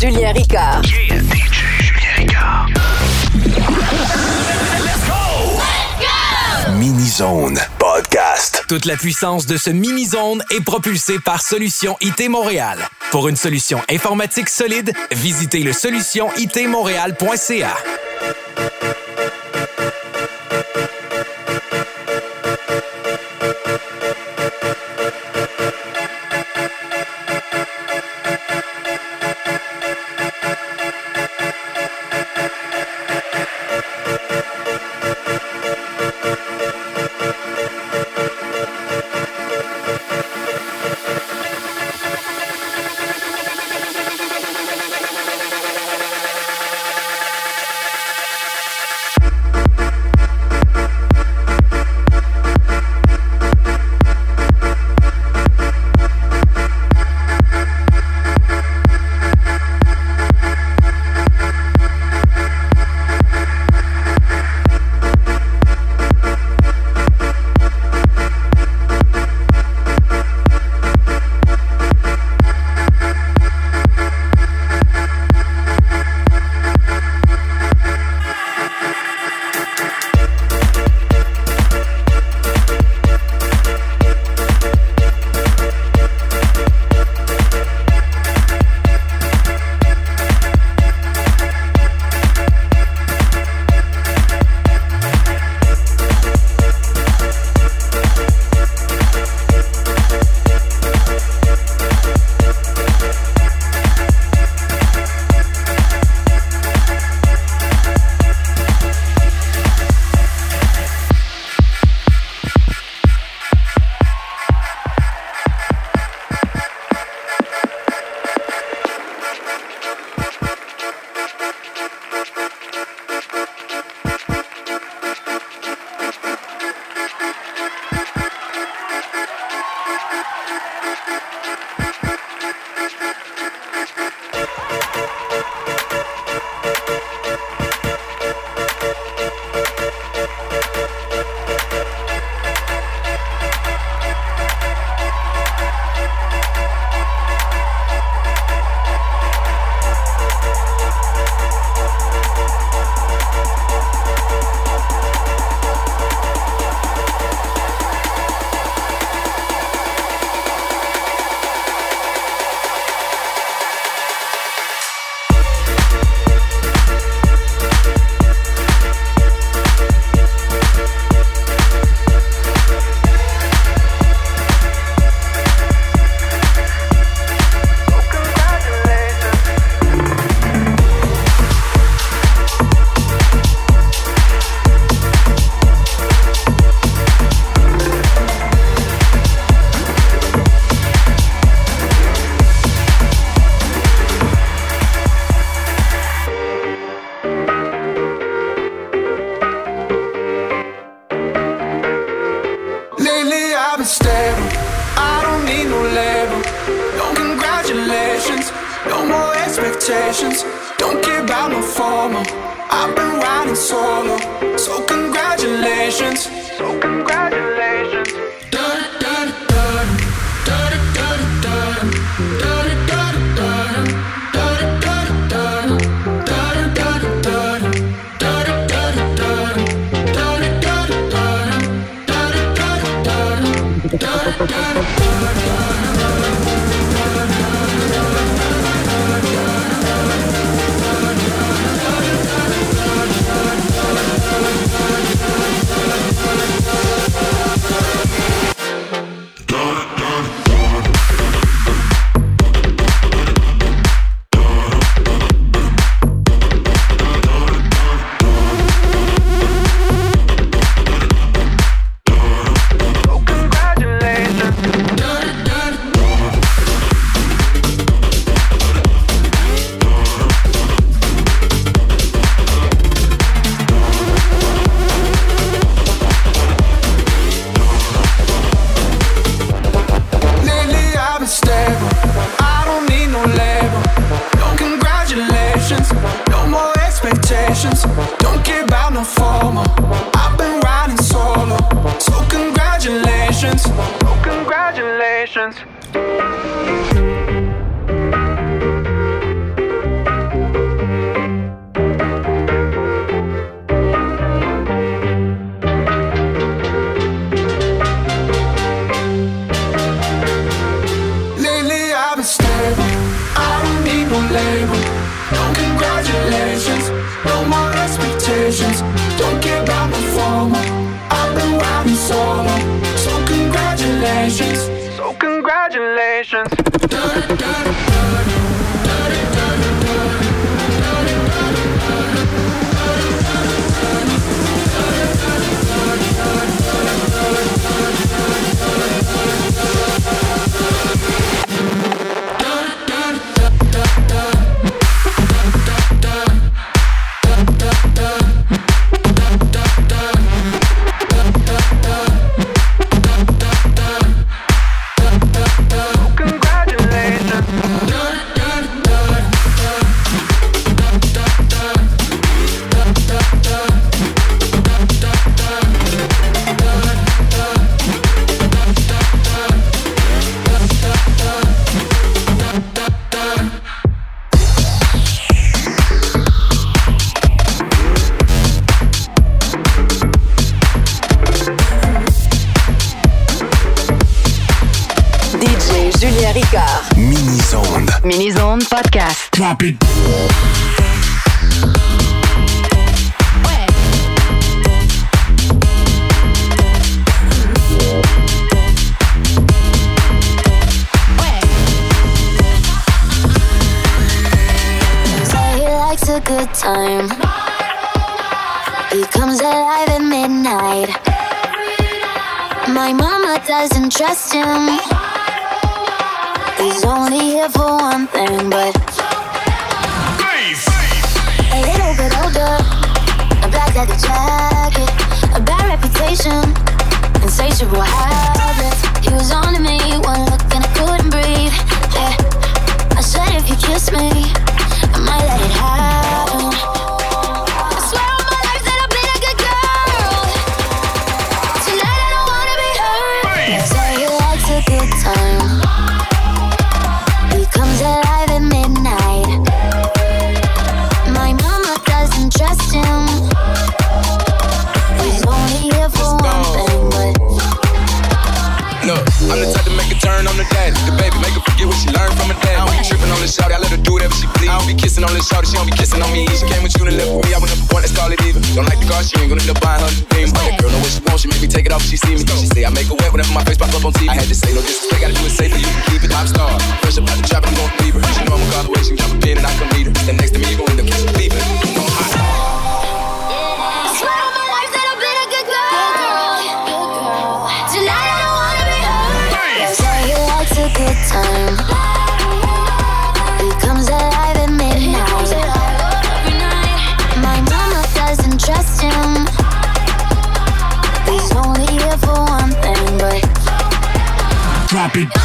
Julien Ricard. Yeah, DJ Julien Ricard? Mini-Zone Podcast. Toute la puissance de ce mini-zone est propulsée par Solution IT Montréal. Pour une solution informatique solide, visitez le solutionitmontréal.ca. I've been riding solo, so congratulations. Congratulations. Trust him. He's only here for one thing, but a little bit older, a black leather jacket, a bad reputation, insatiable habits. He was on to me,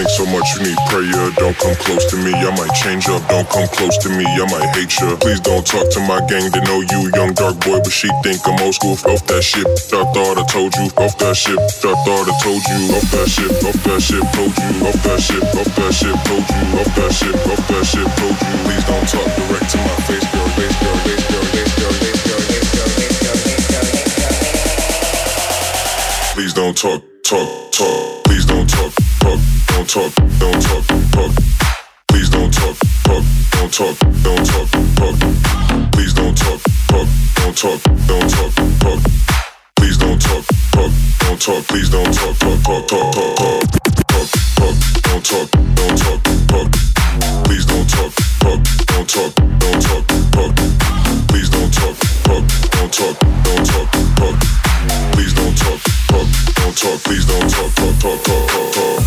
Stinks so much you need prayer. Don't come close to me, I might change up. Don't come close to me, I might hate ya. Please don't talk to my gang, they know you, young dark boy, but she think I'm old school. Off that shit, I thought I told you. Off that shit, I thought I told you. Off that shit, off that shit, told you. Off that shit, off that shit, told you. Off that shit, off that shit, told you. Please don't talk direct to my. Face, girl, face, girl, face, girl. Please don't talk, talk, talk. Don't talk, talk, don't talk, don't talk, talk. Please don't talk, talk, don't talk, don't talk, talk. Please don't talk, talk, don't talk, don't talk, talk. Please don't talk, talk, don't talk. Please don't talk, talk, talk, talk, talk, talk, talk, talk. Don't talk, don't talk, talk. Please don't talk, talk, don't talk, don't talk, talk. Please don't talk, talk, don't talk, don't talk, talk. Please don't talk, please don't talk, talk, talk, talk, talk, talk.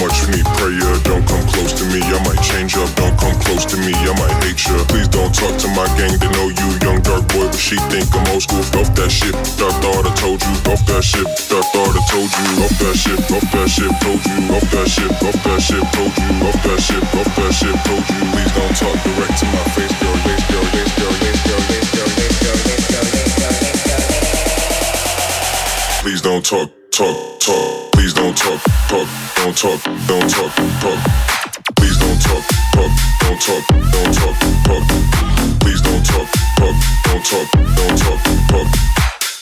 Much you need prayer. Don't come close to me, I might change up. Don't come close to me, I might hate ya. Please don't talk to my gang, they know you young dark boy, but she think I'm old school. Off that shit, I thought I told you. Off that shit, I thought I told you. Off that shit, off that shit, told you. Off that shit, off that shit, told you. Off that shit, off that shit, told you. Please don't talk direct to my face, girl. Face, girl, face, girl, face, girl, face, girl, face, girl, face, girl, face, girl, face, girl. Please don't talk, talk, talk. Please don't talk, talk, don't talk, don't talk, talk. Please don't talk, talk, don't talk, don't talk, talk. Please don't talk, talk, don't talk, don't talk, talk.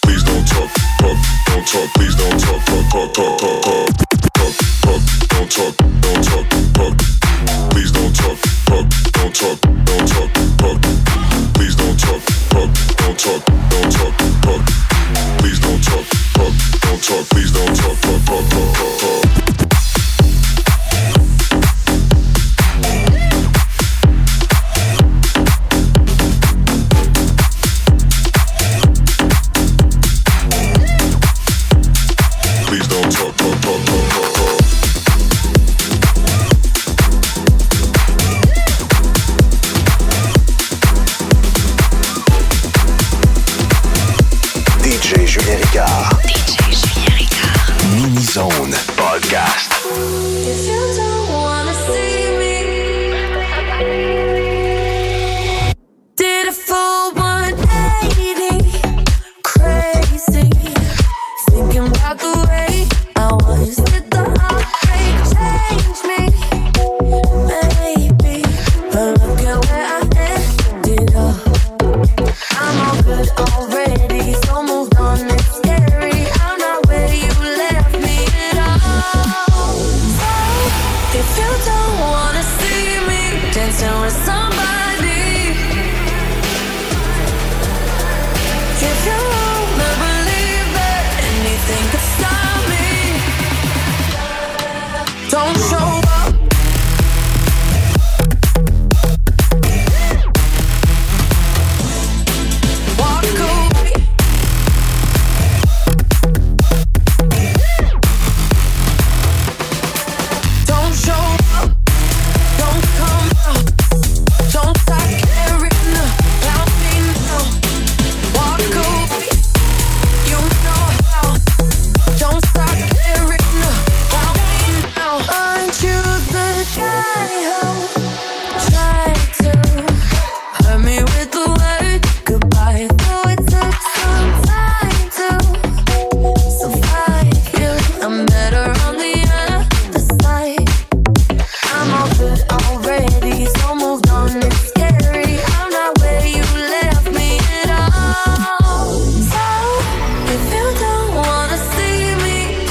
Please don't talk, talk, don't talk. Please don't talk, talk, talk, talk, talk, talk. Talk, don't talk, don't talk, talk. Please don't talk, talk, don't talk, don't talk, talk. Please don't talk, talk, don't talk, don't talk, talk. Don't talk. Please don't talk, talk, talk, talk, talk, talk.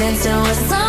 dancing with someone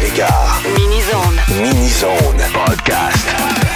Ricard. Mini Zone. Mini Zone. Podcast.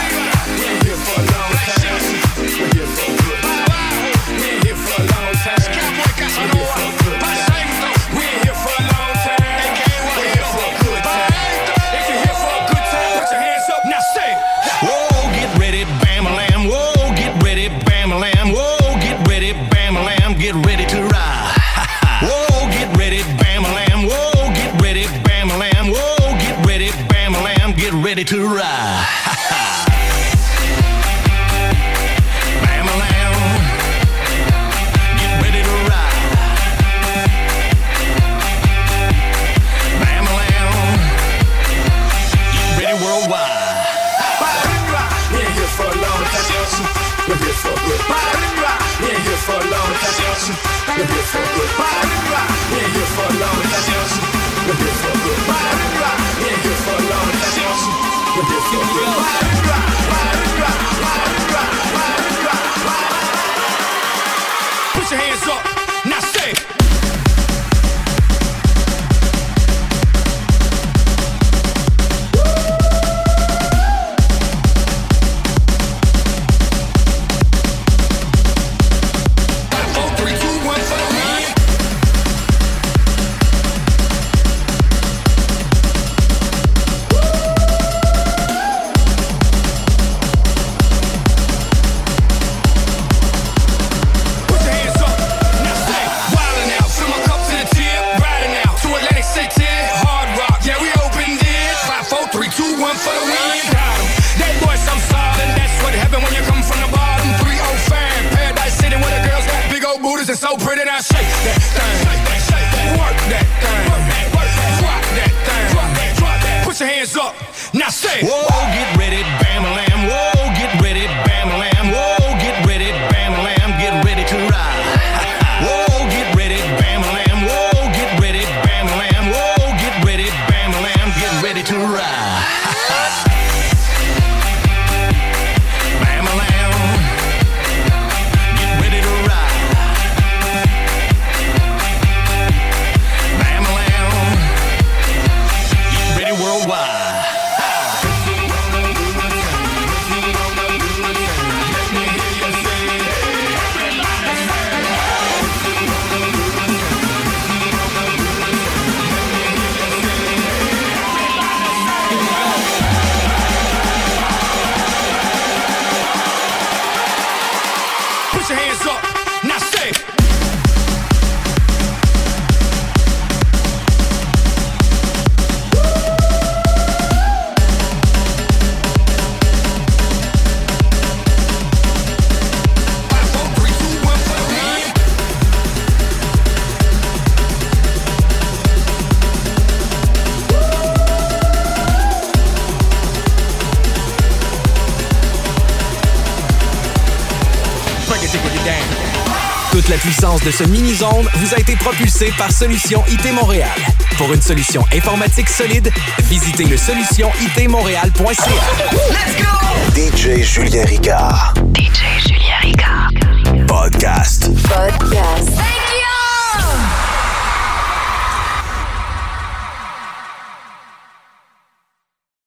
no booties and so pretty. Now shake that thing, work that thing, drop that thing, put your hands up. Now say, whoa, get ready. de ce mini-zone vous a été propulsé par Solution IT Montréal. Pour une solution informatique solide, visitez le solutionitmontréal.ca. Let's go! DJ Julien Ricard. DJ Julien Ricard. Podcast. Podcast.